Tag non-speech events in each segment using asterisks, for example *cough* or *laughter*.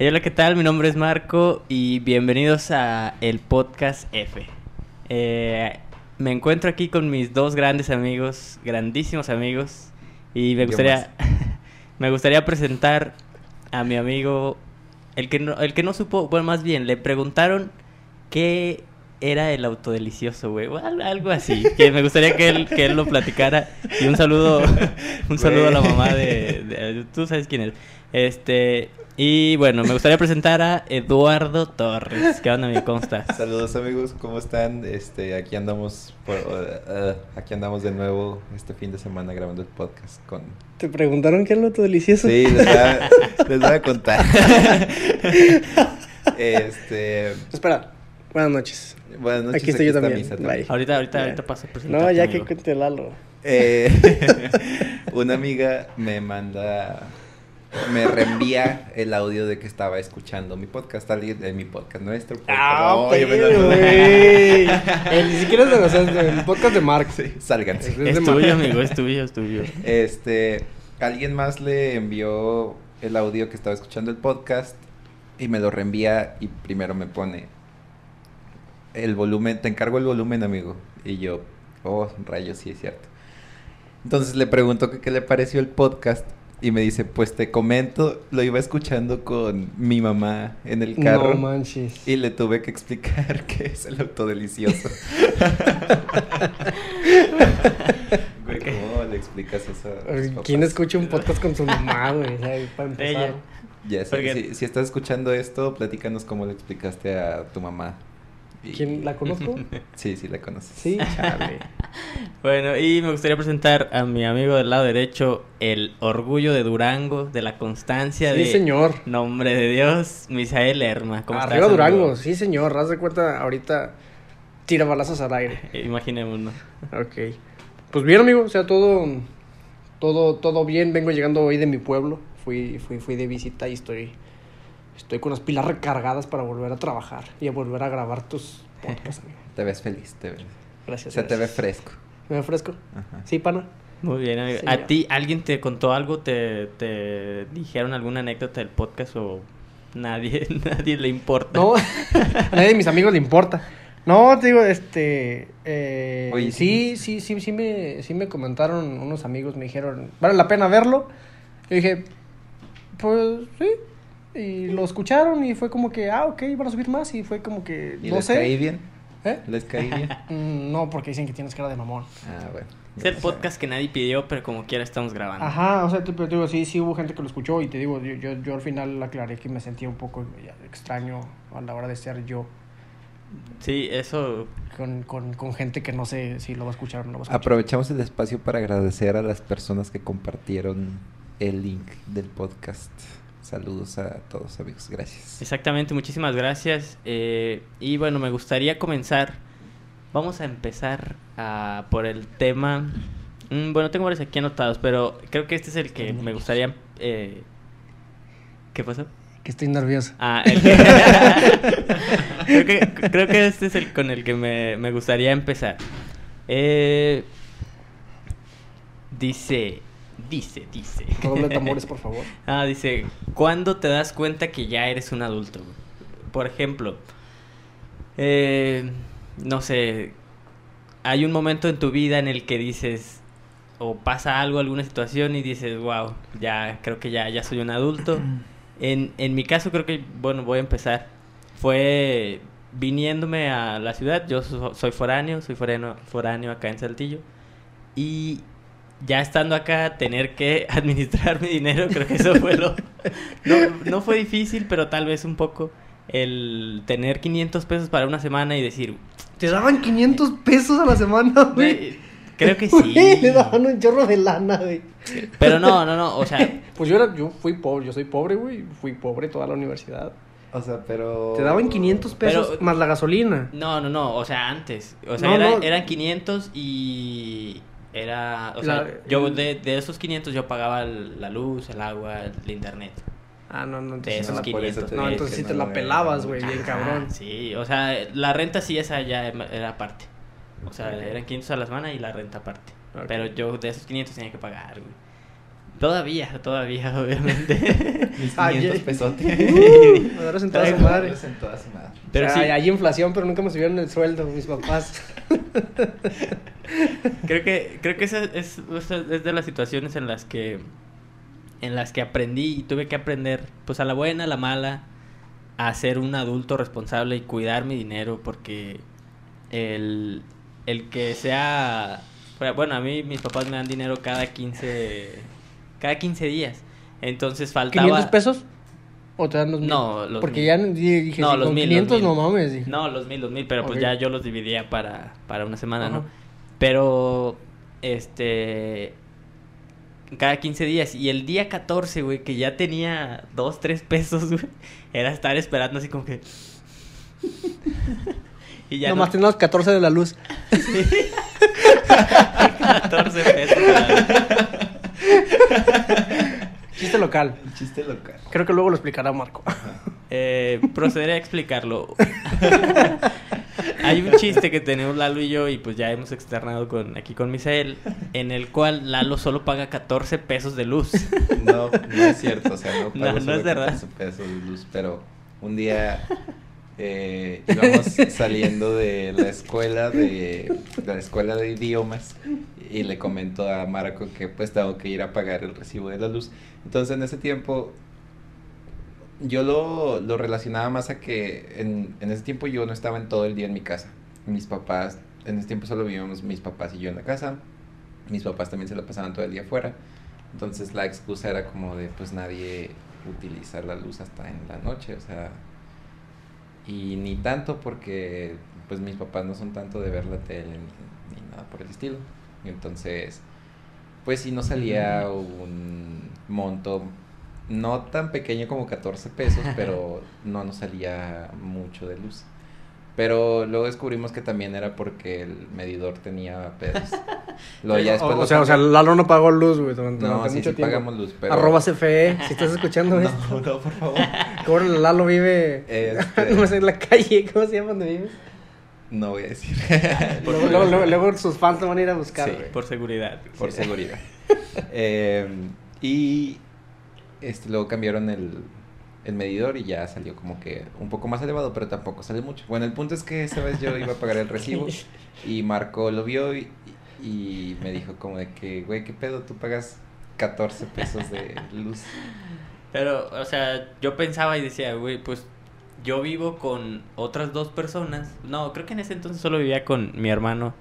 hola, ¿qué tal? Mi nombre es Marco y bienvenidos a el podcast F. Eh, me encuentro aquí con mis dos grandes amigos, grandísimos amigos, y me gustaría, *laughs* me gustaría presentar a mi amigo, el que no, el que no supo, bueno, más bien, le preguntaron qué era el autodelicioso, güey, algo así, que me gustaría que él, que él lo platicara, y un saludo, *laughs* un saludo a la mamá de, de- tú sabes quién es, este, y bueno, me gustaría presentar a Eduardo Torres, ¿qué onda, amigo? ¿Cómo estás? Saludos amigos, ¿cómo están? Este, aquí andamos por, uh, uh, aquí andamos de nuevo este fin de semana grabando el podcast con ¿Te preguntaron qué es lo autodelicioso? Sí, les voy a, *laughs* les voy a contar. *laughs* este, Espera, buenas noches. buenas noches. Aquí estoy yo también. Misa. Ahorita, ahorita, ahorita paso a presentar. No, ya que cuente Lalo. Eh, *laughs* una amiga me manda, me reenvía el audio de que estaba escuchando mi podcast, alguien de mi podcast nuestro. pues, Ah, pero, güey. *laughs* Eh, Ni siquiera es de nosotros, el podcast de Mark. Sí, sálganse. Es tuyo, amigo, es tuyo, es tuyo. Este, alguien más le envió el audio que estaba escuchando el podcast y me lo reenvía y primero me pone el volumen, te encargo el volumen, amigo. Y yo, oh, rayos, sí es cierto. Entonces le pregunto que qué le pareció el podcast y me dice, pues te comento, lo iba escuchando con mi mamá en el carro. No manches. Y le tuve que explicar *laughs* qué es el autodelicioso. *laughs* Güey, ¿cómo le explicas eso? a? ¿Quién escucha un podcast con su mamá, güey? Para empezar. Ella. Ya, Porque- si- si estás escuchando esto, platícanos cómo le explicaste a tu mamá. Y- ¿Quién la conozco? *laughs* Sí, sí la conoces. Sí, chale. *laughs* Bueno, y me gustaría presentar a mi amigo del lado derecho, el orgullo de Durango, de la constancia Sí, de... señor. Nombre de Dios, Misael Lerma. ¿Cómo Arriba estás, Durango, amigo? sí, señor. Haz de cuenta, ahorita tira balazos al aire. *laughs* Imaginémonos. Ok. Pues bien, amigo, o sea, todo, todo, todo bien. Vengo llegando hoy de mi pueblo. Fui, fui, fui de visita y estoy, estoy con las pilas recargadas para volver a trabajar y a volver a grabar tus *laughs* podcasts, amigo. Te ves feliz, te ves. Gracias. Se te ve gracias. fresco. ¿Me ve fresco? Ajá. Sí, pana. Muy bien, amigo. ¿A ti alguien te contó algo? ¿Te, te dijeron alguna anécdota del podcast o nadie, *laughs* nadie le importa? No, a *laughs* nadie de mis amigos le importa. No, te digo, este. eh, Oye, sí, sí, sí, sí, me, sí me comentaron unos amigos, me dijeron, ¿vale la pena verlo? Yo dije, pues sí. Y lo escucharon y fue como que, ah, ok, van a subir más. Y fue como que, ¿Y no les sé. caí bien? ¿Eh? ¿Les caí bien? *laughs* Mm, No, porque dicen que tienes cara de mamón. Ah, bueno. Es el podcast que nadie pidió, pero como quiera estamos grabando. Ajá, o sea, te, pero te digo, sí, sí hubo gente que lo escuchó y te digo, yo, yo, yo al final aclaré que me sentía un poco extraño a la hora de ser yo Sí, eso con, con, con gente que no sé si lo va a escuchar o no lo va a escuchar. Aprovechamos el espacio para agradecer a las personas que compartieron el link del podcast. Saludos a todos amigos, gracias. Exactamente, muchísimas gracias. Eh, y bueno, me gustaría comenzar. Vamos a empezar ah, por el tema. Mm, bueno, tengo varios aquí anotados, pero creo que este es el que me gustaría. eh, ¿Qué pasó? Que estoy nervioso. Ah, el que- *laughs* creo, que, creo que este es el con el que me, me gustaría empezar. Eh, dice, dice, dice. Doble tambores, *laughs* por favor. Ah, dice, ¿cuándo te das cuenta que ya eres un adulto? Por ejemplo, eh, no sé, hay un momento en tu vida en el que dices, o pasa algo, alguna situación y dices, wow, ya creo que ya, ya soy un adulto. *clears throat* En, en mi caso creo que, bueno, voy a empezar. Fue viniéndome a la ciudad, yo so- soy foráneo, soy foráneo, foráneo acá en Saltillo. Y ya estando acá, tener que *laughs* administrar mi dinero, creo que eso fue lo... No, no fue difícil, pero tal vez un poco el tener 500 pesos para una semana y decir, Te daban 500 pesos a la semana, *laughs* güey. "Güey, creo que sí. le daban un chorro de lana, güey. Pero no, no, no, o sea, *laughs* Pues yo era, yo fui pobre, yo soy pobre, güey. Fui pobre toda la universidad. O sea, pero... Te daban 500 pesos Pero- más la gasolina. no, no, no, o sea, antes. O sea, No, era- no. eran 500 y era, o sea, yo el- de, de esos 500 yo pagaba el- la luz, el agua, el internet. Ah, no, no, De entonces, esos la, por eso 500 te no, entonces sí te no la pelabas, güey, bien cabrón. Sí, o sea, la renta sí, esa ya era aparte. O sea, eran 500 a la semana y la renta aparte. Pero yo de esos 500 tenía que pagar, güey. Todavía, todavía, *laughs* obviamente. Mis Ah, 500 ya- pesotes. Uh, en toda su madre. en toda su madre. Pero O sea, sí, hay inflación, pero nunca me subieron el sueldo, mis papás. *laughs* creo que, creo que esa es, esa es de las situaciones en las que en las que aprendí y tuve que aprender, pues a la buena, a la mala, a ser un adulto responsable y cuidar mi dinero, porque el, el que sea, bueno, a mí mis papás me dan dinero cada 15, cada 15 días, entonces faltaba... ¿500 pesos? ¿O te dan los mil? No, los Porque mil. ya di- dije, No, si los con mil, los 500 mil. no mames. dije. No, los mil, los mil, pero pues Ok. ya yo los dividía para, para una semana, ¿no? Ajá. Pero, este, cada 15 días. Y el día 14, güey, que ya tenía 2, 3 pesos, güey, *laughs* era estar esperando así como que... *laughs* y ya Nomás no... tenemos 14 de la luz. *laughs* 14 pesos. güey. *laughs* Chiste local. Chiste local. Creo que luego lo explicará Marco. Eh, procederé a explicarlo. *laughs* Hay un chiste que tenemos Lalo y yo y pues ya hemos externado con aquí con Misael en el cual Lalo solo paga 14 pesos de luz. No, no es cierto, o sea, no *laughs* No, pago no solo es verdad. 14 pesos de luz, pero un día eh, íbamos *laughs* saliendo de la escuela de, de la escuela de idiomas y le comento a Marco que pues tengo que ir a pagar el recibo de la luz. Entonces en ese tiempo yo lo, lo relacionaba más a que en, en ese tiempo yo no estaba en todo el día en mi casa. Mis papás, en ese tiempo solo vivíamos mis papás y yo en la casa. Mis papás también se la pasaban todo el día afuera. Entonces la excusa era como de pues nadie utiliza la luz hasta en la noche, o sea, y ni tanto porque pues mis papás no son tanto de ver la tele ni, ni nada por el estilo. Entonces pues sí nos salía un monto no tan pequeño como 14 pesos, *laughs* pero no nos salía mucho de luz. Pero luego descubrimos que también era porque el medidor tenía pedos. *laughs* Luego ya después o, lo o sea, o sea. Lalo no pagó luz, güey, durante, No, durante sí, mucho sí tiempo. pagamos luz, pero... Arroba CFE, si *laughs* estás escuchando esto. No, no, por favor. *laughs* ¿Cómo Lalo vive? Este- no sé, en la calle, ¿cómo se llama donde vives? No voy a decir. Luego, luego, luego, luego sus fans te van a ir a buscar, Sí, güey. Por seguridad. por seguridad. Eh, y este, luego cambiaron el, el medidor y ya salió como que un poco más elevado, pero tampoco salió mucho. Bueno, el punto es que esa vez yo iba a pagar el *laughs* recibo y Marco lo vio y, y me dijo como de que, güey, ¿qué pedo? Tú pagas 14 pesos de *laughs* luz. Pero, o sea, yo pensaba y decía, güey, pues yo vivo con otras dos personas. No, creo que en ese entonces solo vivía con mi hermano,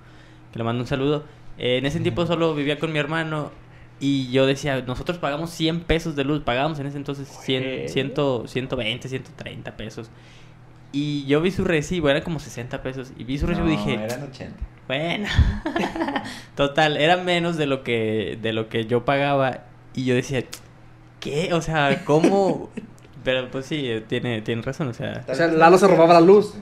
que le mando un saludo. Eh, en ese tiempo solo vivía con mi hermano y yo decía, nosotros pagamos 100 pesos de luz, pagábamos en ese entonces 100, Güey. 100, 120, 130 pesos. Y yo vi su recibo, era como 60 pesos. Y vi su recibo y dije, eran 80. bueno, *laughs* total, era menos de lo que de lo que yo pagaba y yo decía, ¿qué? O sea, ¿cómo? *laughs* Pero pues sí, eh, tiene tiene razón, o sea, O sea, Lalo se robaba la luz.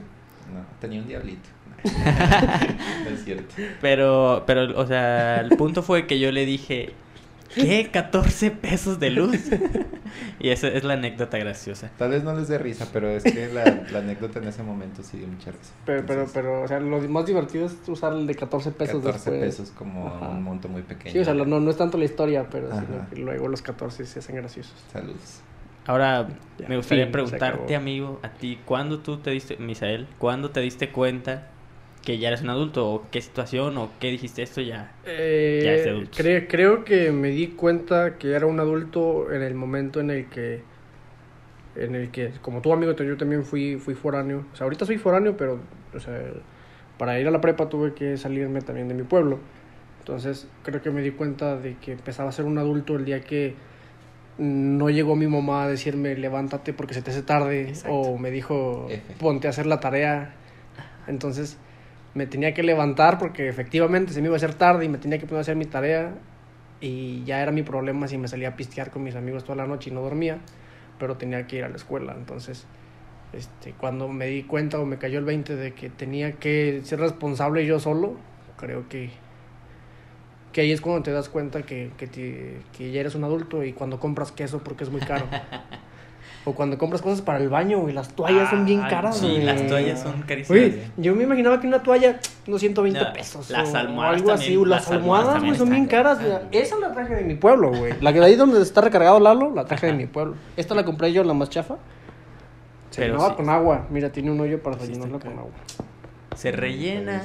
No, tenía un diablito. No *laughs* es cierto. pero pero o sea, el punto fue que yo le dije, ¿qué? *laughs* 14 pesos de luz. *laughs* y esa es la anécdota graciosa. Tal vez no les dé risa, pero es que la, la anécdota en ese momento sí dio mucha risa. Pero, pero, Entonces, pero, o sea, lo más divertido es usar el de 14 pesos 14 después. pesos como Ajá. un monto muy pequeño. Sí, o sea, lo- no, no es tanto la historia, pero sino que luego los 14 se hacen graciosos. Saludos. Ahora Ya, me gustaría fin, preguntarte, amigo, a ti, ¿cuándo tú te diste, Misael, cuándo te diste cuenta que ya eres un adulto? ¿O qué situación? ¿O qué dijiste esto ya? Eh, Ya es de adultos. cre- creo que me di cuenta que era un adulto en el momento en el que, en el que, como tú amigo, yo también fui, fui foráneo. O sea, ahorita soy foráneo, pero, o sea, para ir a la prepa tuve que salirme también de mi pueblo. Entonces, creo que me di cuenta de que empezaba a ser un adulto el día que no llegó mi mamá a decirme levántate porque se te hace tarde Exacto. o me dijo ponte a hacer la tarea. Entonces me tenía que levantar porque efectivamente se me iba a hacer tarde y me tenía que poner a hacer mi tarea y ya era mi problema si me salía a pistear con mis amigos toda la noche y no dormía, pero tenía que ir a la escuela. Entonces, este, cuando me di cuenta o me cayó el 20 de que tenía que ser responsable yo solo, creo que que ahí es cuando te das cuenta que, que, te- que ya eres un adulto y cuando compras queso porque es muy caro. *laughs* o cuando compras cosas para el baño y las toallas son bien Ay, caras. Sí, güey. las toallas son carísimas. Oye, yo me imaginaba que una toalla unos 120 Ya, pesos. las o almohadas algo así. o Las, las almohadas güey, son bien caras. güey. Esa la traje de mi pueblo, güey. La que de ahí donde está recargado Lalo, la traje de mi pueblo. Esta la compré yo, la más chafa. Se llenaba sí. con agua. Mira, tiene un hoyo para Sí, llenarla está con agua. Se rellena.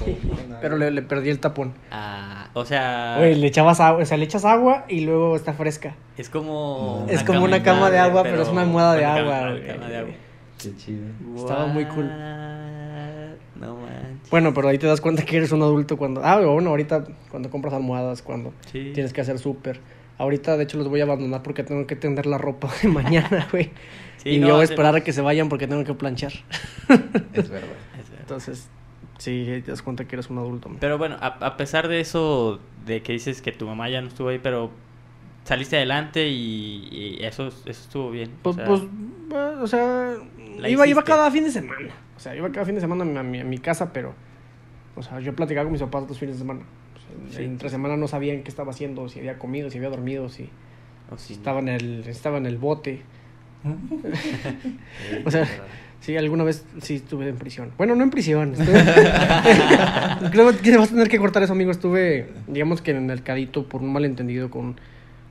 *laughs* Pero le, le perdí el tapón. Ah, o sea, Güey, le echabas agua, o sea, le echas agua y luego está fresca. es como. Es como una cama de agua, pero es una almohada de agua, cama- güey. cama de agua. Qué chido. Estaba muy cool. No manches. Bueno, pero ahí te das cuenta que eres un adulto cuando... Ah, bueno, ahorita cuando compras almohadas, cuando Sí. tienes que hacer súper. Ahorita, de hecho, los voy a abandonar porque tengo que tender la ropa de *laughs* mañana, güey. *laughs* Sí, y no, yo voy a esperar a que se vayan porque tengo que planchar. Es verdad. Entonces, sí, te das cuenta que eres un adulto. Pero bueno, a, a pesar de eso, de que dices que tu mamá ya no estuvo ahí, pero saliste adelante y, y eso, eso estuvo bien. o Pues, sea, pues, eh, o sea, iba, iba cada fin de semana. O sea, iba cada fin de semana a mi, a mi casa, pero, o sea, yo platicaba con mis papás los fines de semana. O sea, Sí. Entre semana no sabían qué estaba haciendo, si había comido, si había dormido, si, o si sí, estaba, en el, estaba en el bote. O sea. *laughs* Sí, alguna vez sí estuve en prisión. Bueno, no en prisión. estuve- *laughs* Creo que vas a tener que cortar eso, amigo. Estuve, digamos que en el cadito por un malentendido con,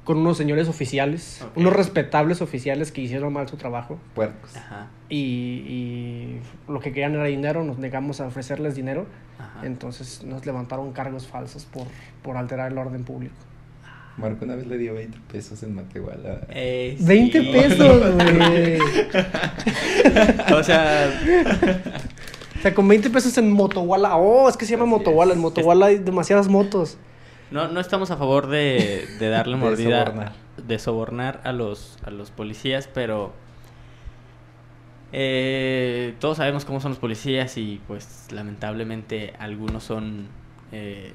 con unos señores oficiales, unos respetables oficiales que hicieron mal su trabajo. Puercos. Ajá, Y, y lo que querían era dinero, nos negamos a ofrecerles dinero. ajá. Entonces nos levantaron cargos falsos por, por alterar el orden público. Marco una vez le dio 20 pesos en Matehuala. Eh, sí. 20 pesos, güey. *laughs* o sea, O sea, con 20 pesos en Motowala. Oh, es que se llama es. En Motowala hay demasiadas motos. no, no estamos a favor de, de darle De mordida, sobornar. de sobornar a los, a los policías, pero eh, todos sabemos cómo son los policías y pues lamentablemente algunos son, eh,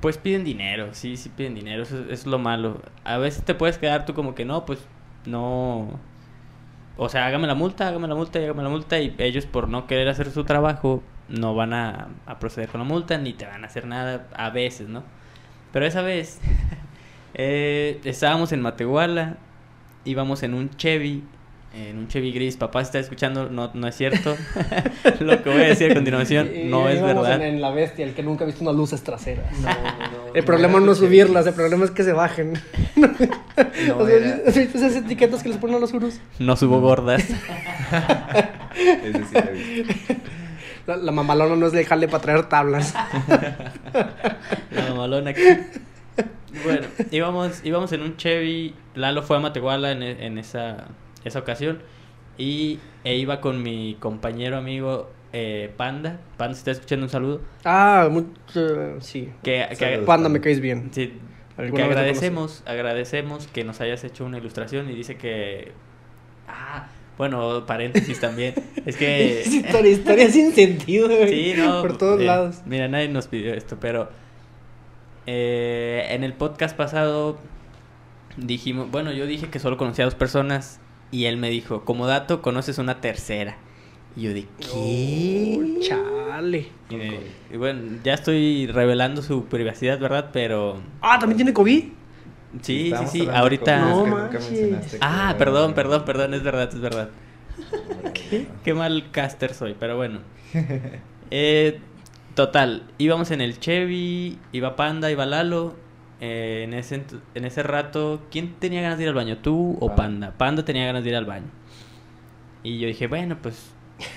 pues piden dinero, sí, sí piden dinero, eso es, lo malo. A veces te puedes quedar tú como que no, pues no, o sea, hágame la multa, hágame la multa, hágame la multa y ellos por no querer hacer su trabajo no van a, a proceder con la multa ni te van a hacer nada a veces, ¿no? Pero esa vez *laughs* eh, estábamos en Matehuala, íbamos en un Chevy, en un Chevy gris. Papá está escuchando, no, no es cierto. *laughs* Lo que voy a decir a continuación Y- y no es verdad. En, en la bestia, el que nunca ha visto unas luces traseras. No, no, El problema no es subirlas, el problema es que se bajen. *laughs* No O sea, era- ¿has visto esas etiquetas que les ponen a los gurús? No subo gordas. *laughs* Ese sí lo. La, la mamalona no es de jale para traer tablas. La mamalona aquí. Bueno, íbamos, íbamos en un Chevy. Lalo fue a Matehuala en, e- en esa, esa ocasión. Y e iba con mi compañero amigo eh, Panda. Panda, si está escuchando un saludo. Ah, mucho, sí. Que. Panda, me caes bien. sí, que agradecemos, agradecemos que nos hayas hecho una ilustración y dice que... Ah, bueno, paréntesis también. Es que... *laughs* Historia, historia *laughs* sin sentido, güey. Sí, no. Por todos eh, lados. Mira, nadie nos pidió esto, pero eh, en el podcast pasado dijimos, bueno, yo dije que solo conocía a dos personas y él me dijo, como dato, conoces una tercera. Y yo dije, ¿qué? Oh, chale. Y, me- y bueno, ya estoy revelando su privacidad, ¿verdad? Pero Ah, ¿también tiene COVID? sí, sí, sí, de ahorita... No que nunca manches. Ah, perdón, perdón, perdón, es verdad, es verdad. *laughs* ¿Qué? Qué mal caster soy, pero bueno. *laughs* Eh, total, íbamos en el Chevy, iba Panda, iba Lalo. Eh, en, ese, en ese rato, ¿quién tenía ganas de ir al baño? ¿Tú o Panda? Panda. Tenía ganas de ir al baño. Y yo dije, bueno, pues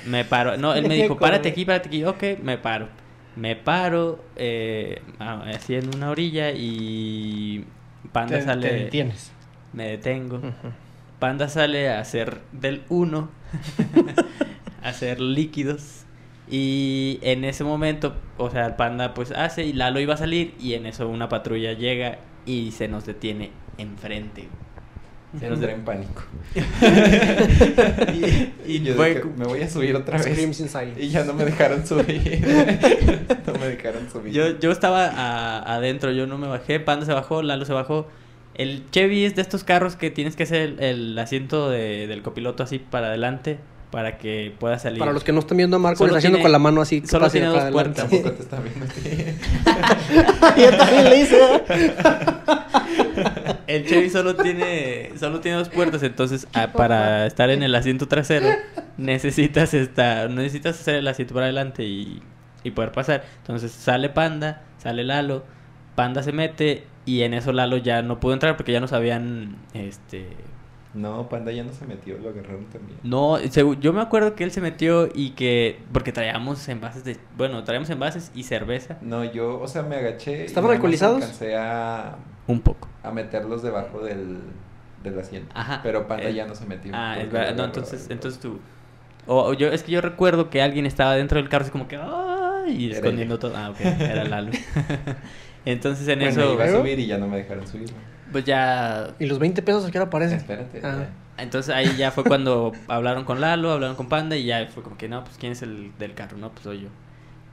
me paro. No, él me *laughs* dijo, párate aquí, párate aquí. Ok, me paro. Me paro, eh, así en una orilla y Panda Te, sale. te detienes. me detengo. Panda sale a hacer del 1, *laughs* a hacer líquidos. Y en ese momento, o sea, el panda pues hace y Lalo iba a salir y en eso una patrulla llega y se nos detiene enfrente. Se nos de- en pánico. *laughs* y, y yo fue- dije, me voy a subir otra vez. Y ya no me dejaron subir. *laughs* no me dejaron subir. yo, yo estaba a- adentro, yo no me bajé, Panda se bajó, Lalo se bajó. El Chevy es de estos carros que tienes que hacer el, el asiento de- del copiloto así para adelante para que pueda salir. Para los que no están viendo a Marco, Solo está haciendo con la mano así. solo tiene dos adelante. puertas. Tampoco te está viendo a ti. Yo también le hice. El Chevy solo tiene solo tiene dos puertas, entonces ah, para estar en el asiento trasero necesitas esta necesitas hacer el asiento para adelante y y poder pasar. Entonces sale Panda, sale Lalo, Panda se mete y en eso Lalo ya no pudo entrar porque ya nos habían, este... No, Panda ya no se metió, lo agarraron también. No, yo me acuerdo que él se metió y que, porque traíamos envases de, bueno, traíamos envases y cerveza, No, yo, o sea, me agaché. y ¿Estaban alcoholizados? Alcancé a, un poco. a meterlos debajo del, del asiento. Ajá. Pero Panda Eh, ya no se metió. Ah, es verdad. No, entonces, entonces tú. O o yo, es que yo recuerdo que alguien estaba dentro del carro así como que ¡ay! y Era escondiendo todo. Ah, ok, era Lalo. *laughs* *laughs* entonces en Bueno, eso, iba a subir y ya no me dejaron subir. Pues ya. ¿Y los 20 pesos a qué hora aparecen? Espérate. Ah. Entonces ahí ya fue cuando *laughs* hablaron con Lalo, hablaron con Panda y ya fue como que no, pues quién es el del carro, no, pues soy yo.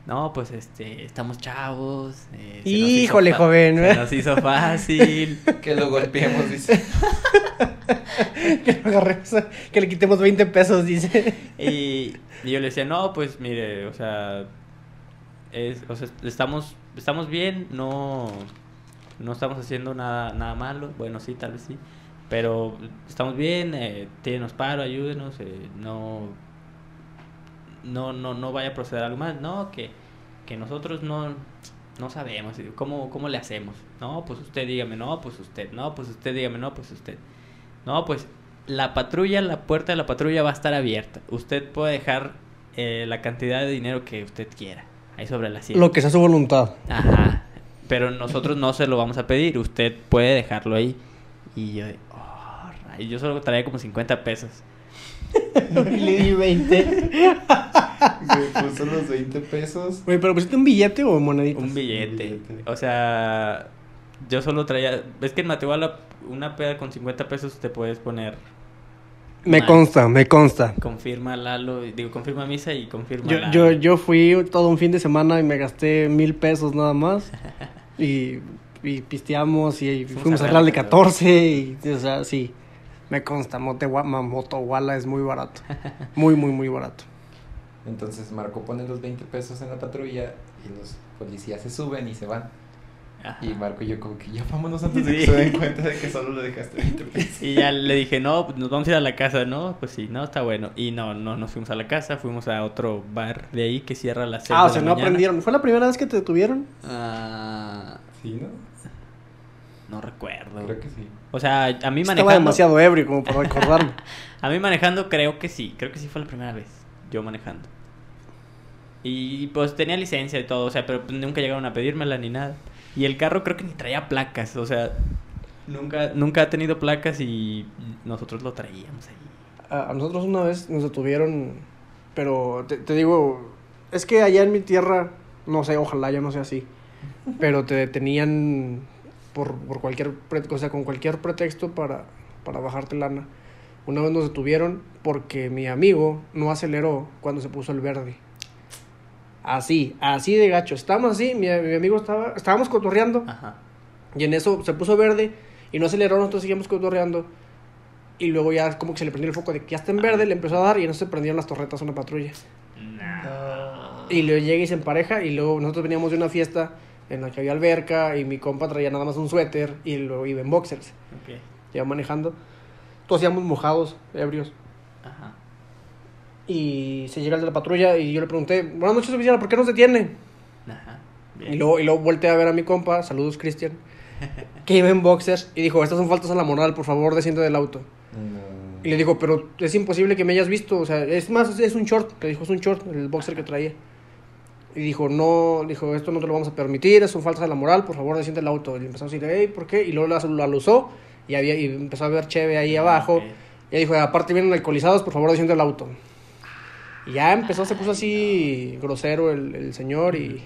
No, pues este, estamos chavos. eh, se Híjole, joven, Se ¿eh? nos hizo fácil. *laughs* Que lo golpeemos, dice. *laughs* que, lo agarremos, que le quitemos 20 pesos, dice. Y, y yo le decía, no, pues mire, o sea, es, o sea, estamos, estamos bien, no, no estamos haciendo nada, nada malo, bueno, sí, tal vez sí, pero estamos bien, eh, tírenos paro, ayúdenos, eh, no, no, no, no vaya a proceder algo más, no, que, que nosotros no, no sabemos, ¿cómo, ¿cómo le hacemos? No, pues usted dígame, no, pues usted, no, pues usted dígame, no, pues usted. No, pues la patrulla, la puerta de la patrulla va a estar abierta. Usted puede dejar eh, la cantidad de dinero que usted quiera. Ahí sobre la silla. Lo que sea su voluntad. Ajá. Pero nosotros no se lo vamos a pedir. Usted puede dejarlo ahí. Y yo, oh, rayos, yo solo traía como 50 pesos. *laughs* y le di 20. *laughs* Me puso los 20 pesos. Oye, ¿pero pusiste un billete o moneditas? Un billete. billete. O sea, yo solo traía. Es que en Matehuala, una peda con 50 pesos te puedes poner. Me mal. consta, me consta. Confirma Lalo, digo, confirma Misa y confirma Yo, Lalo. yo, yo fui todo un fin de semana y me gasté mil pesos nada más. *laughs* Y, y pisteamos y, Fuimos fuimos a a Real de Real 14. Y, o sea, sí. Me consta, Motohuala es muy barato. *laughs* Muy, muy, muy barato. Entonces Marco pone los 20 pesos en la patrulla y los policías se suben y se van. Ajá. Y Marco y yo como que ya vámonos antes de Sí. que se den cuenta de que solo le dejaste 20 pesos. Y ya le dije, no, pues nos vamos a ir a la casa, ¿no? Pues sí, no, está bueno. Y no, no nos fuimos a la casa, fuimos a otro bar de ahí que cierra a las Ah, o sea, no mañana. aprendieron. ¿Fue la primera vez que te detuvieron? Ah, ¿Sí, no? no recuerdo. Creo que sí. O sea, a mí Estaba manejando... demasiado ebrio como para recordarme. *laughs* A mí manejando creo que sí, creo que sí fue la primera vez, yo manejando. Y pues tenía licencia y todo, o sea, pero pues, nunca llegaron a pedírmela ni nada. Y el carro creo que ni traía placas, o sea, nunca, nunca ha tenido placas y nosotros lo traíamos ahí. A, a nosotros una vez nos detuvieron, pero te, te digo, es que allá en mi tierra, no sé, ojalá ya no sea así, *laughs* pero te detenían por, por cualquier, pre- o sea, con cualquier pretexto para, para bajarte lana. Una vez nos detuvieron porque mi amigo no aceleró cuando se puso el verde. Así, así de gacho. Estábamos así, mi, mi amigo estaba, estábamos cotorreando. Ajá. Y en eso se puso verde y no aceleró, nosotros seguíamos cotorreando. Y luego ya como que se le prendió el foco de que ya está en verde, le empezó a dar y en eso se prendieron las torretas a una patrulla. Y luego llega y se empareja y luego nosotros veníamos de una fiesta en la que había alberca y mi compa traía nada más un suéter y luego iba en boxers. Ok. Ya manejando. Todos íbamos mojados, ebrios. Ajá. Y se llega el de la patrulla y yo le pregunté, buenas noches oficial, ¿por qué nos detiene? Ajá. Y luego, y luego volteé a ver a mi compa, saludos Cristian, *laughs* que iba en boxers y dijo, estas son faltas a la moral, por favor desciende del auto. No. Y le dijo, pero es imposible que me hayas visto, o sea, es más, es- un short, le dijo, es un short, el boxer que traía. Y dijo, no, dijo, esto no te lo vamos a permitir, son faltas a la moral, por favor desciende del auto. Y empezó a decir, hey, ¿por qué? Y luego lo, lo alusó y, había, y empezó a ver cheve ahí abajo. Ok. Y dijo, aparte vienen alcoholizados, por favor desciende del auto. Y ya empezó, se puso así grosero el, el señor y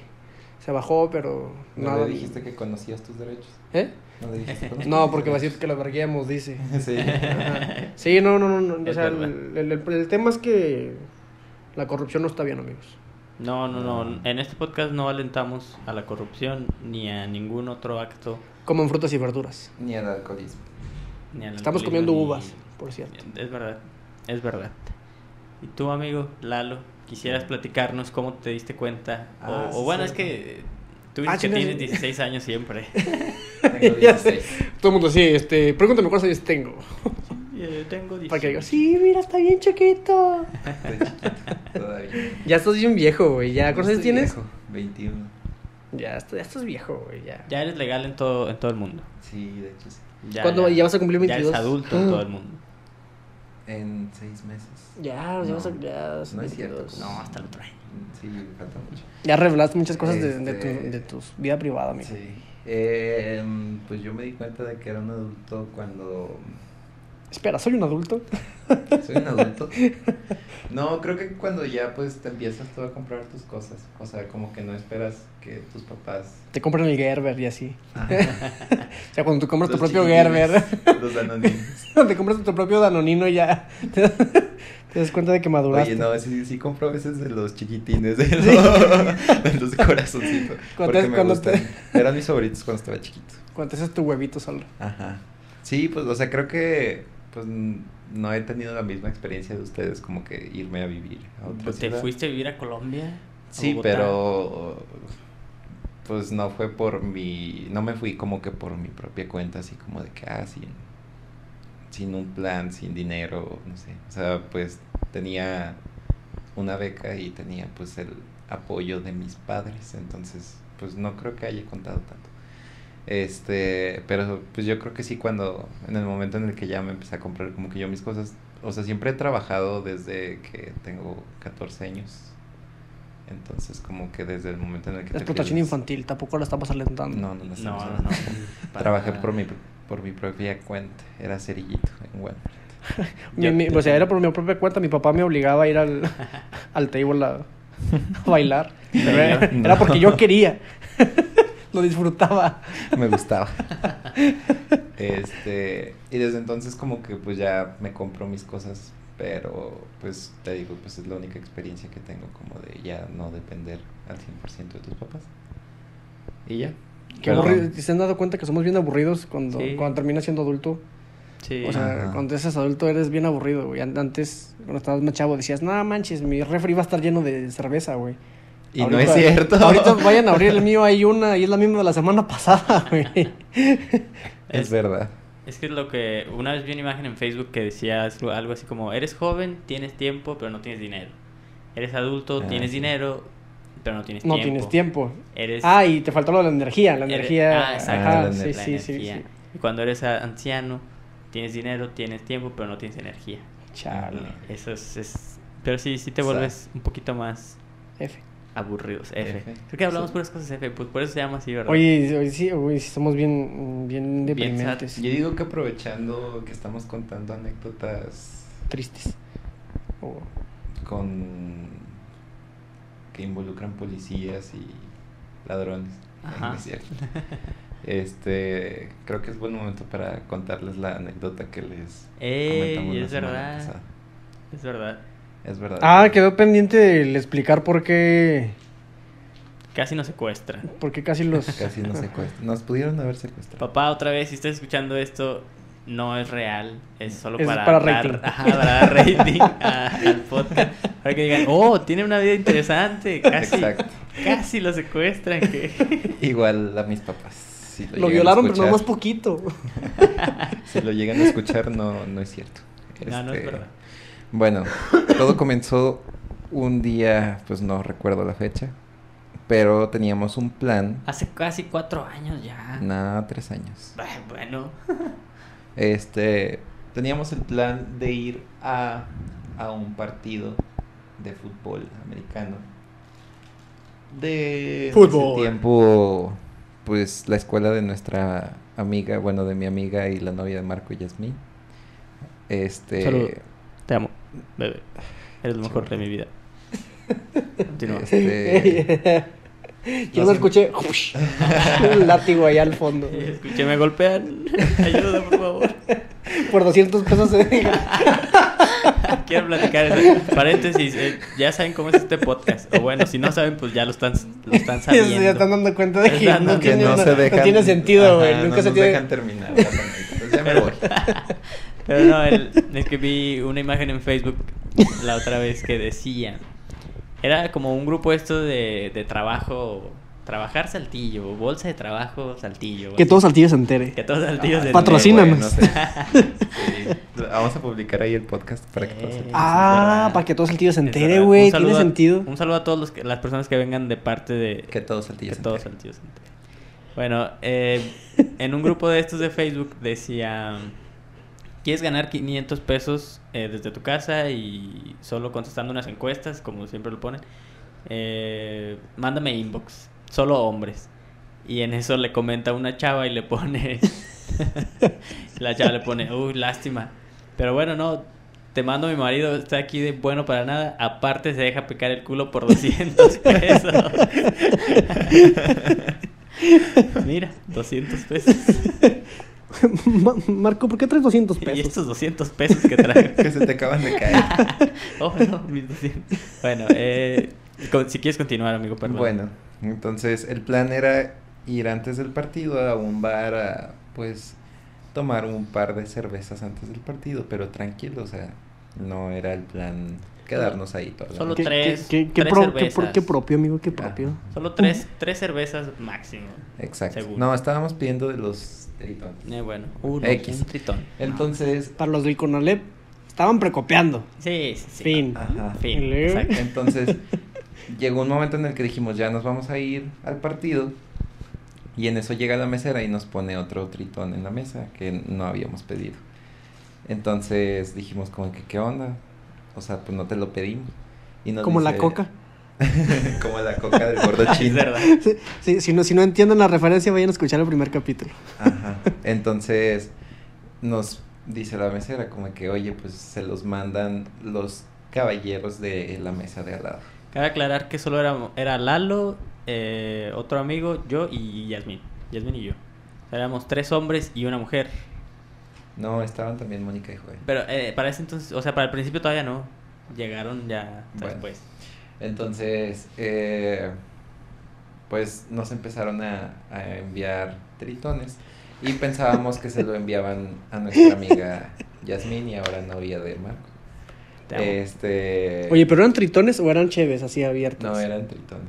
se bajó, pero ¿No nada. le dijiste que conocías tus derechos? ¿Eh? No le dijiste "Conozco No, porque va a derechos". decir que lo verguemos, dice. *laughs* Sí. Ajá. Sí, no, no, no. no, O sea, el, el- el- el tema es que la corrupción no está bien, amigos. No, no, no. En este podcast no alentamos a la corrupción ni a ningún otro acto. Coman frutas y verduras. Ni el alcoholismo. Ni al Estamos alcoholismo, comiendo ni- uvas, por cierto. Es verdad, es verdad. ¿Y tú, amigo Lalo, quisieras platicarnos cómo te diste cuenta? O- Ah, o, sí, bueno, es que tú Ah, dices que chingas. tienes 16 años siempre. *laughs* *laughs* Tengo Ya sé. 16. Todo el mundo sí, este, pregúntame cuántos años tengo. Eh, tengo 16. Para que diga, sí, mira, está bien chiquito. Estoy *laughs* chiquito. Todavía. Ya estás bien viejo, güey. ¿Ya cuántos años tienes? viejo, 21. Ya, estás- ya estás viejo, güey. Ya. Ya eres legal en todo, en todo el mundo. Sí, de hecho sí. Ya, ¿Cuándo ya vas a cumplir Ya 22? eres adulto en todo el *gasps* mundo. En seis meses. Ya, ya No. Ya, es cierto. 22. No, hasta el otro año. Sí, falta mucho. Ya revelaste muchas cosas de, de Este- tu, de tu vida privada, amigo. Sí. Eh, pues yo me di cuenta de que era un adulto cuando Espera, ¿soy un adulto? *laughs* soy un adulto. *laughs* No, creo que cuando ya pues te empiezas tú a comprar tus cosas. O sea, como que no esperas que tus papás. Te compran el Gerber y así. Ajá, *laughs* O sea, cuando tú compras tu propio Gerber, Los danoninos. te compras tu propio Danonino y ya te, te das cuenta de que maduraste. Oye, no, sí, sí compro a veces de los chiquitines, de los, de los de corazoncito. Cuando Porque me gustan. Eran mis favoritos cuando estaba chiquito. Cuando te haces tu huevito solo. Ajá. Sí, pues, o sea, creo que pues no he tenido la misma experiencia de ustedes como que irme a vivir a otra ¿Te ciudad. fuiste a vivir a Colombia? ¿A Sí, Bogotá? pero pues no fue por mi, no me fui como que por mi propia cuenta, así como de que, ah, sin, sin un plan, sin dinero, no sé. O sea, pues tenía una beca y tenía pues el apoyo de mis padres, entonces pues no creo que haya contado tanto. Este, pero pues yo creo que sí cuando, en el momento en el que ya me empecé a comprar como que yo mis cosas, o sea, siempre he trabajado desde que tengo 14 años. Entonces, como que desde el momento en el que te Explotación pierdes- infantil, tampoco la estamos alentando. No, no, no. No, estamos no, hablando. *laughs* no. para Trabajé por mi, por mi propia cuenta. Era cerillito en Walmart. *laughs* Mi- mi- te- o sea, era por mi propia cuenta. Mi papá me obligaba a ir al, *laughs* al table a, a bailar. Pero era, No. era porque yo quería. Lo disfrutaba. Me gustaba. este, y desde entonces como que pues ya me compro mis cosas, pero pues te digo, pues es la única experiencia que tengo como de ya no depender al 100% de tus papás. Y ya. Qué. ¿Se han dado cuenta que somos bien aburridos cuando, Sí. cuando terminas siendo adulto? Sí. O sea, Ajá. cuando eres adulto eres bien aburrido, güey. An- Antes, cuando estabas más chavo, decías, no manches, mi refri va a estar lleno de cerveza, güey. Y no es cierto. Ahorita vayan a abrir el *laughs* mío, hay una y es la misma de la semana pasada, *laughs* güey. Es verdad. Es que es lo que. Una vez vi una imagen en Facebook que decía algo así como: Eres joven, tienes tiempo, pero no tienes dinero. Eres adulto, Ah, tienes sí. dinero, pero no tienes No tiempo. tienes tiempo. Eres. Ah, y te faltó lo de la energía. La eres- energía. Ah, exacto. Ajá, la sí, la sí, sí, energía. sí. Y cuando eres anciano, tienes dinero, tienes tiempo, pero no tienes energía. Chale. Eso es. es- Pero sí, sí te O sea, vuelves un poquito más F. aburridos. F. F. Creo que hablamos Sí. puras cosas F, pues por eso se llama así, ¿verdad? Oye, oye, sí, sí somos bien, bien Bien deprimentes. Yo digo que aprovechando que estamos contando anécdotas Tristes. O- con que involucran policías y ladrones. Ajá. Es cierto. Este, creo que es buen momento para contarles la anécdota que les Ey, comentamos la es semana verdad. pasada. Es verdad. Es verdad. Ah, quedó pendiente el explicar por qué, Casi nos secuestra. por qué casi los... *laughs* Casi nos secuestran. Nos pudieron haber secuestrado. Papá, otra vez, si estás escuchando esto, no es real. Es solo Es para, para dar, rating. *laughs* ajá, para dar rating *laughs* a- al podcast. Para que digan, oh, tiene una vida interesante. Casi, Exacto. casi lo secuestran. Que... Igual a mis papás. Si Lo violaron, pero escuchar- nomás poquito. Si lo llegan a escuchar, no, no es cierto. No, no es Este, verdad. Bueno, todo comenzó un día, pues no recuerdo la fecha, pero teníamos un plan. Hace casi cuatro años ya. Nada, tres años. Bueno, Este, teníamos el plan de ir a, a un partido de fútbol americano. De en Fútbol. ese tiempo, pues la escuela de nuestra amiga, bueno, de mi amiga y la novia de Marco y Yasmín. Este, Salud. Te amo, bebé. Eres lo mejor de mi vida. Continúa. este, Yo No lo escuché. un látigo allá al fondo. *laughs* Escuché, me golpean. Ayuda, por favor. Por 200 pesos. eh. *laughs* Quiero platicar eso. Paréntesis, eh, ya saben cómo es este podcast. O bueno, si no saben, pues ya lo están, lo están *laughs* Ya se sabiendo. están dando cuenta de que no dando- que tiene, no una- se no dejan. tiene sentido, güey. Nunca no se nos tiene. dejan terminar. anécdotas. Ya me voy. Pero no, el- es que vi una imagen en Facebook la otra vez que decía. Era como un grupo esto de, de trabajo. Trabajar saltillo, bolsa de trabajo saltillo. Que así. todo Saltillo se entere. Que todos saltillos Ah, de Patrocínanos. bueno, sí. *laughs* Sí. vamos a publicar ahí el podcast para que todos Eh, sepan. Ah, para que todo Saltillo se entere, güey. Un Tiene saludo a- sentido. Un saludo a todos los que- las personas que vengan de parte de Que todos saltillos. que todos se enteren. Saltillo se entere. Bueno, eh, en un grupo de estos de Facebook decía, ¿quieres ganar 500 pesos eh, desde tu casa y solo contestando unas encuestas, como siempre lo ponen? Eh, mándame inbox, solo hombres. Y en eso le comenta una chava y le pone, *laughs* la chava le pone, uy, lástima. Pero bueno, no, te mando a mi marido, está aquí de bueno para nada. Aparte se deja picar el culo por 200 *laughs* pesos. *laughs* Mira, 200 pesos. *laughs* Ma- Marco, ¿por qué traes 200 Y pesos? estos 200 pesos que traigo. *laughs* Que se te acaban de caer. *laughs* Oh, no, mis 200. Bueno, eh, con- si quieres continuar, amigo, perdón. Bueno, entonces el plan era ir antes del partido a un bar a, pues, tomar un par de cervezas antes del partido, pero tranquilo, o sea, no era el plan quedarnos ahí todo. el Solo ¿Qué, tres- qué- qué tres pro- qué cervezas. qué propio, amigo? ¿Qué propio? Ajá. Solo tres, tres cervezas máximo. Exacto. Seguro. No, estábamos pidiendo de los tritones. Eh, bueno, uno, X. un tritón. Entonces, Para los del Conalep, estaban precopiando. Sí, sí, sí. Fin. ajá. Fin, exacto. Entonces, *laughs* llegó un momento en el que dijimos, ya nos vamos a ir al partido. Y en eso llega la mesera y nos pone otro tritón en la mesa que no habíamos pedido. Entonces dijimos como que, ¿qué onda? O sea, pues no te lo pedimos. Y nos Como la dice- coca. *laughs* como la coca del gordo *laughs* Es chino. verdad. Sí, sí, si, no, si no entienden la referencia, vayan a escuchar el primer capítulo. Ajá. *laughs* Entonces nos dice la mesera como que, oye, pues se los mandan los caballeros de la mesa de al lado. Cabe aclarar que solo era, era Lalo, eh, otro amigo, yo y Yasmin. Yasmin y yo. O sea, éramos tres hombres y una mujer. No, estaban también Mónica y Joel. Pero eh, para ese entonces, o sea, para el principio todavía no. Llegaron ya Bueno. después. Entonces, eh, pues nos empezaron a, a enviar tritones y pensábamos que se lo enviaban a nuestra amiga *laughs* Yasmín y ahora novia de Marco. Este, Oye, ¿pero eran tritones o eran cheves así abiertas? no eran tritones.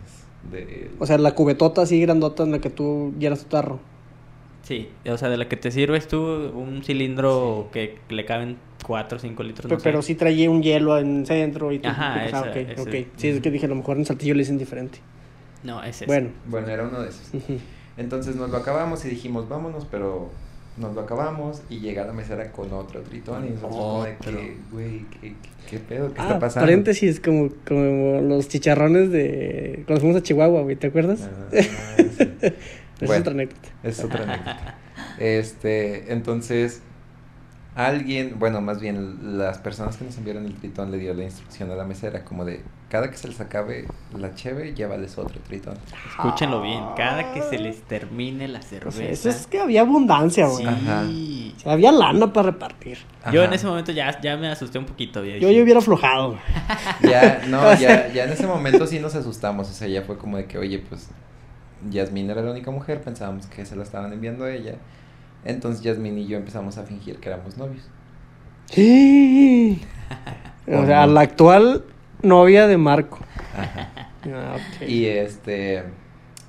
De, O sea, la cubetota así grandota en la que tú llenas tu tarro. Sí, o sea, de la que te sirves tú, un cilindro que le caben 4 o 5 litros. Pe- no sé. pero sí traía un hielo en centro y tú- Ajá, sea, esa- ok, ese- ok. Sí, es que dije, a lo mejor en Saltillo le dicen diferente. No, es ese. Bueno. bueno, era uno de esos. Entonces nos lo acabamos y dijimos, vámonos, pero nos lo acabamos y llega la mesera con otro tritón y nosotros como de que, güey, ¿qué, qué, qué pedo? ¿Qué Ah, está pasando? paréntesis, como, como los chicharrones de... Cuando fuimos a Chihuahua, güey, ¿te acuerdas? Ah, sí. *laughs* Esa es Bueno. otra anécdota. Es otra anécdota. Este, entonces, alguien, bueno, más bien las personas que nos enviaron el tritón le dio la instrucción a la mesera como de, cada que se les acabe la cheve, llévales otro tritón. Escúchenlo bien. Cada que se les termine la O cerveza. sea, eso es que había abundancia, güey. Sí. Ajá. O sea, había lana para repartir. Yo en ese momento ya, ya me asusté un poquito. ya Yo, yo hubiera aflojado. Ya, no, *laughs* ya, ya en ese momento sí nos asustamos, o sea, ya fue como de que, oye, pues, Yasmín era la única mujer, pensábamos que se la estaban enviando a ella. Entonces Yasmín y yo empezamos a fingir que éramos novios. o ¿O sea, la actual novia de Marco. Ajá. Ah. Y este,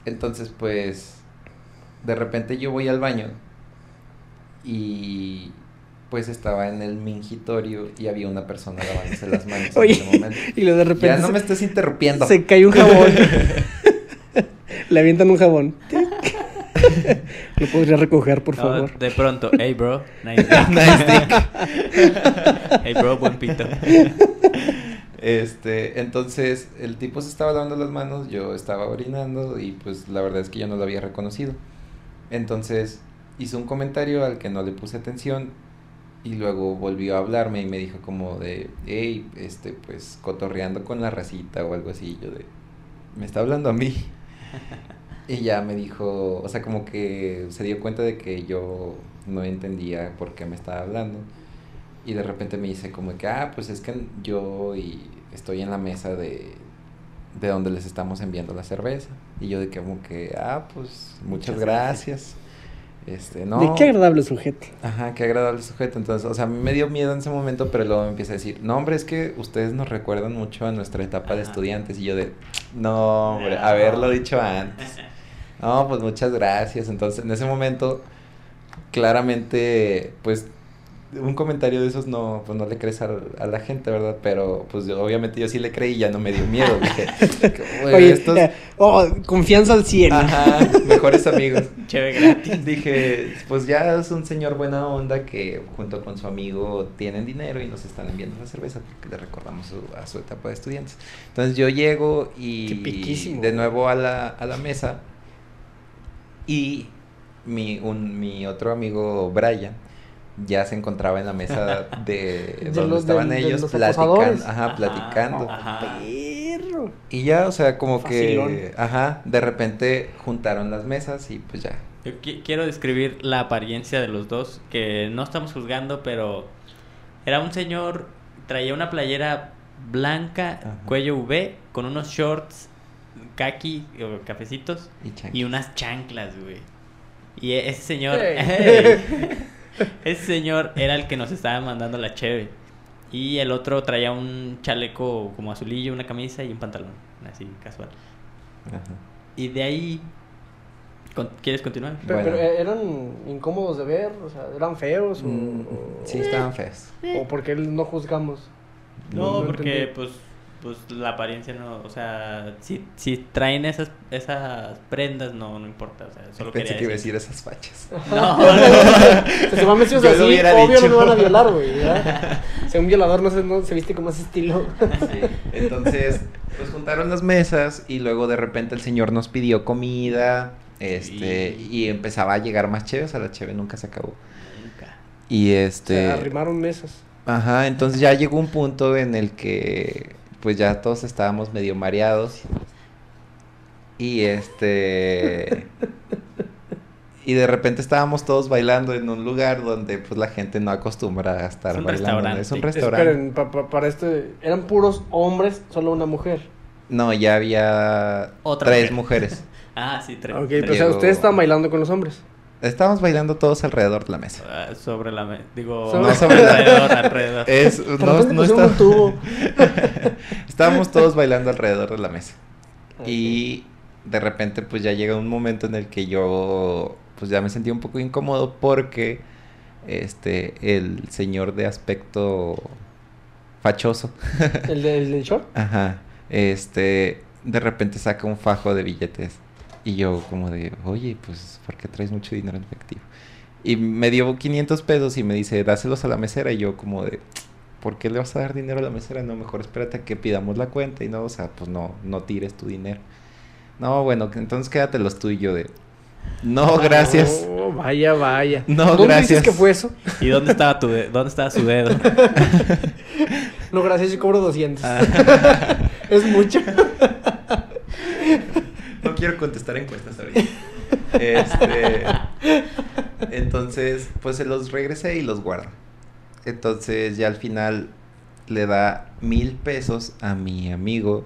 entonces pues, de repente yo voy al baño y pues estaba en el mingitorio y había una persona lavándose las manos *laughs* Oye, en ese momento. y luego de repente Ya no me estés interrumpiendo. se cae un jabón. *laughs* Le avientan un jabón. *laughs* Lo podría recoger, por No, favor. de pronto, hey bro, nice *laughs* dick. Nice dick. *laughs* hey bro, buen pito. Este, entonces el tipo se estaba lavando las manos, yo estaba orinando y pues la verdad es que yo no lo había reconocido. Entonces hizo un comentario al que no le puse atención y luego volvió a hablarme y me dijo como de, hey, este, pues cotorreando con la racita o algo así. Yo de, me está hablando a mí. Y ya me dijo, o sea, como que se dio cuenta de que yo no entendía por qué me estaba hablando. Y de repente me dice como que, ah, pues es que yo y estoy en la mesa de, de donde les estamos enviando la cerveza. Y yo de que como que, ah, pues muchas Muchas gracias. Este, no. De qué agradable sujeto. Ajá, qué agradable sujeto. Entonces, o sea, a mí me dio miedo en ese momento, pero luego me empieza a decir, no, hombre, es que ustedes nos recuerdan mucho a nuestra etapa de estudiantes. Y yo de, no, hombre, haberlo dicho antes. No, pues muchas gracias. Entonces, en ese momento, claramente, pues un comentario de esos no, pues no le crees a, a la gente, ¿verdad? Pero pues yo, obviamente yo sí le creí y ya no me dio miedo. Dije, *laughs* "Güey, Oye, estos- eh, oh, confianza al 100. Ajá, mejores amigos. *laughs* Chévere gratis. Dije, pues ya es un señor buena onda que junto con su amigo tienen dinero y nos están enviando la cerveza porque le recordamos su- a su etapa de estudiantes. Entonces yo llego Qué y piquísimo. de nuevo a la, a la mesa y mi, un, mi otro amigo Brian ya se encontraba en la mesa *laughs* de, De donde los- estaban de- de ellos los platicando, acosadores. ajá, Ajá, platicando. Perro. Y ya, o sea, como Facilón. que, ajá, de repente juntaron las mesas y pues ya. Yo qui- quiero describir la apariencia de los dos, que no estamos juzgando, pero era un señor, traía una playera blanca, Ajá. cuello V, con unos shorts kaki o cafecitos Y, unas chanclas, güey. Y e- ese señor. *laughs* *laughs* *laughs* ese señor era el que nos estaba mandando la cheve. Y el otro traía un chaleco como azulillo, una camisa y un pantalón, así casual. Ajá. Y de ahí, ¿quieres continuar? Pero, Bueno. pero, eran incómodos de ver, o sea, eran feos o, Mm, o- Sí, estaban feos. o porque no juzgamos. No, No porque entendí. pues pues la apariencia no, o sea, si, si traen esas esas prendas no no importa, o sea, solo Pensé quería que iba a decir. esas fachas. *laughs* No, *laughs* Si se lo así, obvio dicho. no me van a violar, güey. *laughs* Si un violador no se, no se viste con ese estilo. Sí. Entonces, pues juntaron las mesas y luego de repente el señor nos pidió comida, este, Sí. y empezaba a llegar más chéves, o sea, la cheve nunca se acabó. nunca. Y Se este, arrimaron mesas. ajá, entonces ya llegó un punto en el que pues ya todos estábamos medio mareados. Y este y de repente estábamos todos bailando en un lugar donde pues la gente no acostumbra a estar Es bailando. Es un restaurante. Esperen, pa- pa- para este, eran puros hombres, solo una mujer. No, ya había Otra tres mujer. mujeres. *laughs* Ah, sí, tres. Ok, tres. pero o sea, ustedes estaban bailando con los hombres. Estábamos bailando todos alrededor de la mesa. Ah, sobre la me- digo Sobre- No, sobre la- alrededor, alrededor. Es, De no, no un tubo. *laughs* Estábamos todos bailando alrededor de la mesa. Y de repente pues ya llega un momento en el que yo pues ya me sentí un poco incómodo porque este el señor de aspecto fachoso, ¿El, de- el del short? *laughs* ajá, este de repente saca un fajo de billetes y yo como de, "Oye, pues ¿por qué traes mucho dinero en efectivo?" Y me dio 500 pesos y me dice, "Dáselos a la mesera." Y yo como de, ¿por qué le vas a dar dinero a la mesera? No, mejor espérate a que pidamos la cuenta y no, o sea, pues no, no tires tu dinero. No, bueno, entonces quédatelos tú y yo de... No, gracias. Oh, vaya, vaya. *laughs* No, ¿Dónde gracias. dices que fue eso? ¿Y dónde estaba tu de- dónde estaba su dedo? *laughs* No, gracias, yo cobro 200. Ah. *laughs* es mucho. No quiero contestar encuestas ahorita. Este... Entonces, pues se los regresé y los guardo. Entonces ya al final le da mil pesos a mi amigo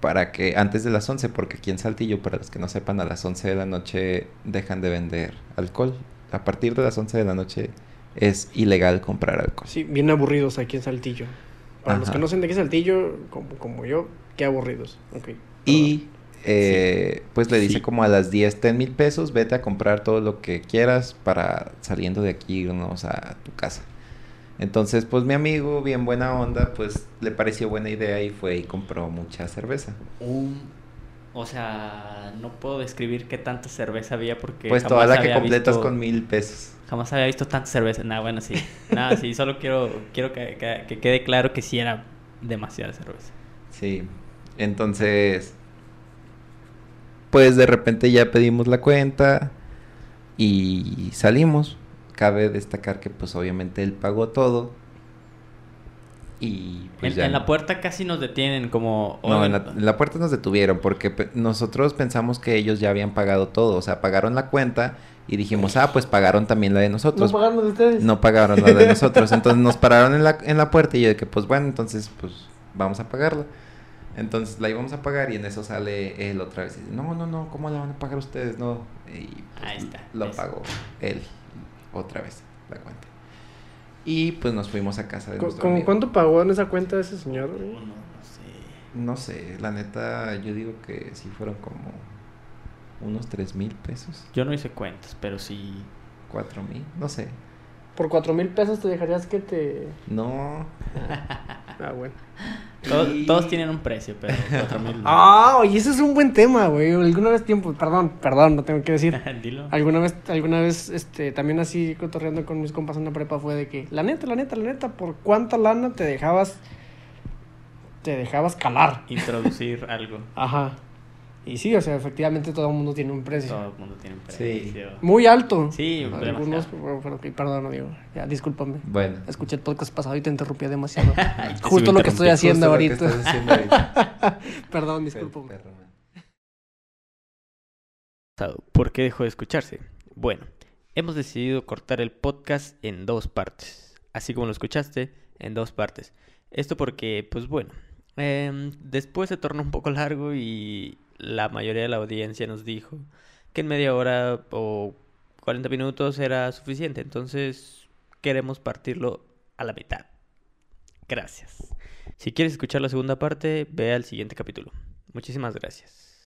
para que antes de las 11, porque aquí en Saltillo, para los que no sepan, a las 11 de la noche dejan de vender alcohol. A partir de las 11 de la noche es ilegal comprar alcohol. Sí, bien aburridos aquí en Saltillo. Para los que no saben de qué Saltillo, como, como yo, qué aburridos. Ok. Y eh, pues le dice Sí. como a las 10, ten mil pesos, vete a comprar todo lo que quieras para saliendo de aquí irnos a tu casa. Entonces, pues mi amigo, bien buena onda, pues le pareció buena idea y fue y compró mucha cerveza. Un o sea, no puedo describir qué tanta cerveza había porque Pues jamás toda la que completas visto- con mil pesos. Jamás había visto tanta cerveza. Nada, bueno, sí. Nada, sí, *laughs* solo quiero quiero que, que- que quede claro que sí era demasiada cerveza. Sí. Entonces, pues de repente ya pedimos la cuenta y salimos. Cabe destacar que pues obviamente él pagó todo. Y pues en, ya. en la puerta casi nos detienen como... No, en la, "Oigan, en la puerta nos detuvieron porque nosotros pensamos que ellos ya habían pagado todo. O sea, pagaron la cuenta y dijimos, ah, pues pagaron también la de ¿No nosotros. pagaron de ustedes? No pagaron la de *laughs* nosotros. Entonces nos pararon en la, en la puerta y yo de que, pues bueno, entonces, pues vamos a pagarla. Entonces la íbamos a pagar y en eso sale él otra vez y dice, no, no, no, ¿cómo la van a pagar ustedes? No. Y pues, Ahí está, lo eso. pagó él otra vez la cuenta. Y pues nos fuimos a casa de ¿Con, nuestro amigo. cuánto pagó en esa cuenta ese señor? güey? no, no sé. No sé, la neta, yo digo que sí fueron como unos tres mil pesos, Yo no hice cuentas, pero sí... cuatro mil, no sé. Por cuatro mil pesos te dejarías que te... No. Ah, bueno. *laughs* Todos, Y- todos tienen un precio, pero *laughs* 4000 no. Ah, oye, ese es un buen tema, güey. Alguna vez tiempo, perdón, perdón, no tengo que decir. *laughs* Dilo. Alguna vez, alguna vez, este, también así cotorreando con mis compas en la prepa fue de que, la neta, la neta, la neta, ¿por cuánta lana te dejabas, te dejabas calar? Introducir algo. Ajá. Y sí, o sea, efectivamente todo el mundo tiene un precio. Todo el mundo tiene un Sí. precio. Muy alto. Sí, Algunos, demasiado. perdón, no digo, ya, discúlpame. Bueno. Escuché el podcast pasado y te interrumpía demasiado. *laughs* Justo lo que estoy haciendo Justo lo que ahorita. estás haciendo ahorita. *laughs* perdón, discúlpame. ¿Por qué dejó de escucharse? Bueno, hemos decidido cortar el podcast en dos partes. Así como lo escuchaste, en dos partes. Esto porque, pues bueno, em, después se tornó un poco largo y la mayoría de la audiencia nos dijo que en media hora o 40 minutos era suficiente. Entonces queremos partirlo a la mitad. Gracias. Si quieres escuchar la segunda parte, ve al siguiente capítulo. Muchísimas gracias.